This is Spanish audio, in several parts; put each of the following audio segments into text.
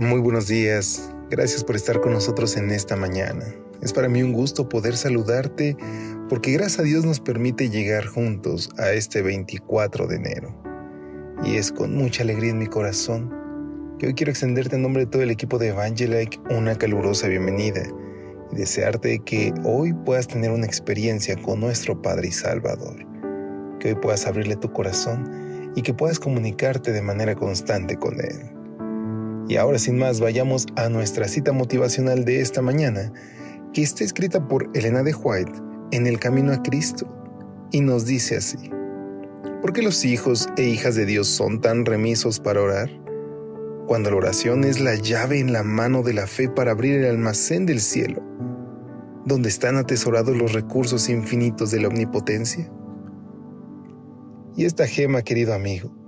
Muy buenos días. Gracias por estar con nosotros en esta mañana. Es para mí un gusto poder saludarte porque gracias a Dios nos permite llegar juntos a este 24 de enero. Y es con mucha alegría en mi corazón que hoy quiero extenderte en nombre de todo el equipo de Evangelike una calurosa bienvenida y desearte que hoy puedas tener una experiencia con nuestro Padre y Salvador. Que hoy puedas abrirle tu corazón y que puedas comunicarte de manera constante con Él. Y ahora sin más, vayamos a nuestra cita motivacional de esta mañana, que está escrita por Elena de White en El Camino a Cristo, y nos dice así, ¿por qué los hijos e hijas de Dios son tan remisos para orar? Cuando la oración es la llave en la mano de la fe para abrir el almacén del cielo, donde están atesorados los recursos infinitos de la omnipotencia. Y esta gema, querido amigo,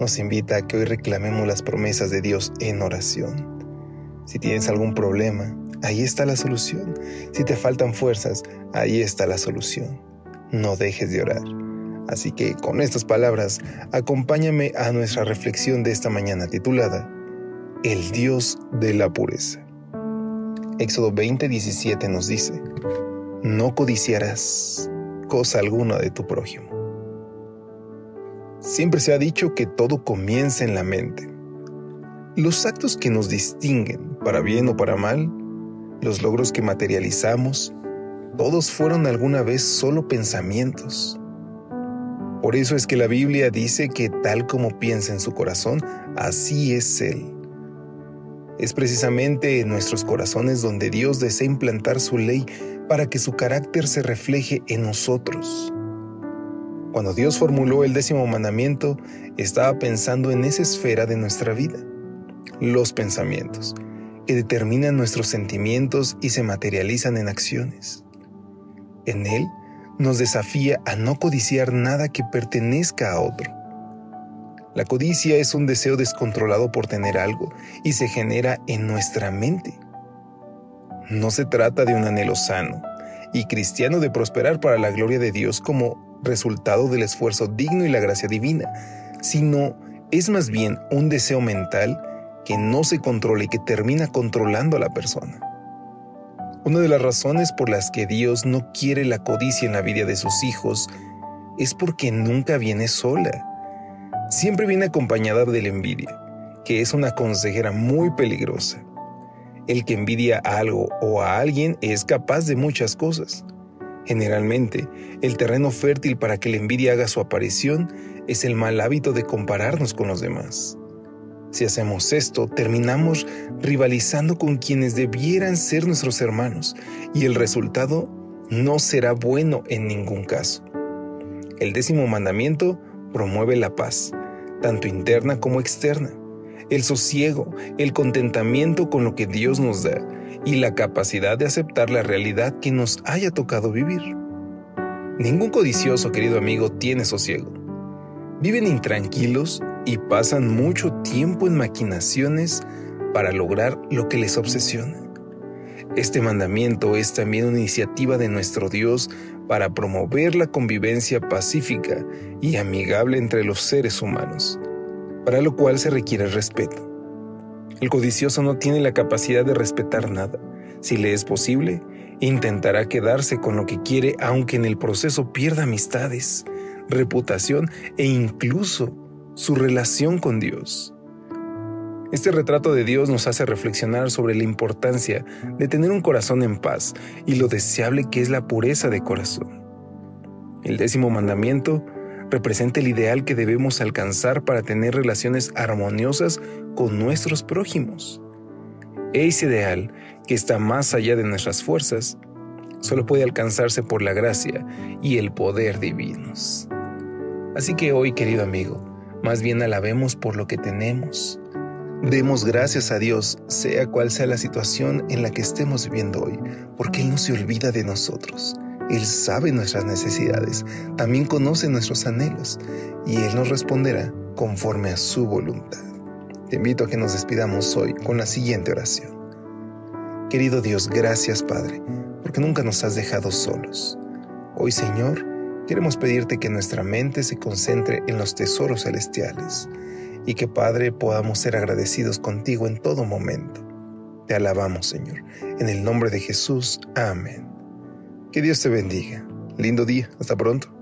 nos invita a que hoy reclamemos las promesas de Dios en oración. Si tienes algún problema, ahí está la solución. Si te faltan fuerzas, ahí está la solución. No dejes de orar. Así que con estas palabras, acompáñame a nuestra reflexión de esta mañana titulada El Dios de la pureza. Éxodo 20:17 nos dice, No codiciarás cosa alguna de tu prójimo. Siempre se ha dicho que todo comienza en la mente. Los actos que nos distinguen, para bien o para mal, los logros que materializamos, todos fueron alguna vez solo pensamientos. Por eso es que la Biblia dice que tal como piensa en su corazón, así es Él. Es precisamente en nuestros corazones donde Dios desea implantar su ley para que su carácter se refleje en nosotros. Cuando Dios formuló el décimo mandamiento, estaba pensando en esa esfera de nuestra vida, los pensamientos, que determinan nuestros sentimientos y se materializan en acciones. En Él nos desafía a no codiciar nada que pertenezca a otro. La codicia es un deseo descontrolado por tener algo y se genera en nuestra mente. No se trata de un anhelo sano y cristiano de prosperar para la gloria de Dios como resultado del esfuerzo digno y la gracia divina, sino es más bien un deseo mental que no se controla y que termina controlando a la persona. Una de las razones por las que Dios no quiere la codicia en la vida de sus hijos es porque nunca viene sola. Siempre viene acompañada de la envidia, que es una consejera muy peligrosa. El que envidia a algo o a alguien es capaz de muchas cosas. Generalmente, el terreno fértil para que la envidia haga su aparición es el mal hábito de compararnos con los demás. Si hacemos esto, terminamos rivalizando con quienes debieran ser nuestros hermanos y el resultado no será bueno en ningún caso. El décimo mandamiento promueve la paz, tanto interna como externa, el sosiego, el contentamiento con lo que Dios nos da y la capacidad de aceptar la realidad que nos haya tocado vivir. Ningún codicioso, querido amigo, tiene sosiego. Viven intranquilos y pasan mucho tiempo en maquinaciones para lograr lo que les obsesiona. Este mandamiento es también una iniciativa de nuestro Dios para promover la convivencia pacífica y amigable entre los seres humanos, para lo cual se requiere respeto. El codicioso no tiene la capacidad de respetar nada. Si le es posible, intentará quedarse con lo que quiere aunque en el proceso pierda amistades, reputación e incluso su relación con Dios. Este retrato de Dios nos hace reflexionar sobre la importancia de tener un corazón en paz y lo deseable que es la pureza de corazón. El décimo mandamiento representa el ideal que debemos alcanzar para tener relaciones armoniosas con nuestros prójimos. Ese ideal, que está más allá de nuestras fuerzas, solo puede alcanzarse por la gracia y el poder divinos. Así que hoy, querido amigo, más bien alabemos por lo que tenemos. Demos gracias a Dios, sea cual sea la situación en la que estemos viviendo hoy, porque Él no se olvida de nosotros. Él sabe nuestras necesidades, también conoce nuestros anhelos, y Él nos responderá conforme a su voluntad. Te invito a que nos despidamos hoy con la siguiente oración. Querido Dios, gracias Padre, porque nunca nos has dejado solos. Hoy, Señor, queremos pedirte que nuestra mente se concentre en los tesoros celestiales y que, Padre, podamos ser agradecidos contigo en todo momento. Te alabamos, Señor. En el nombre de Jesús. Amén. Que Dios te bendiga. Lindo día. Hasta pronto.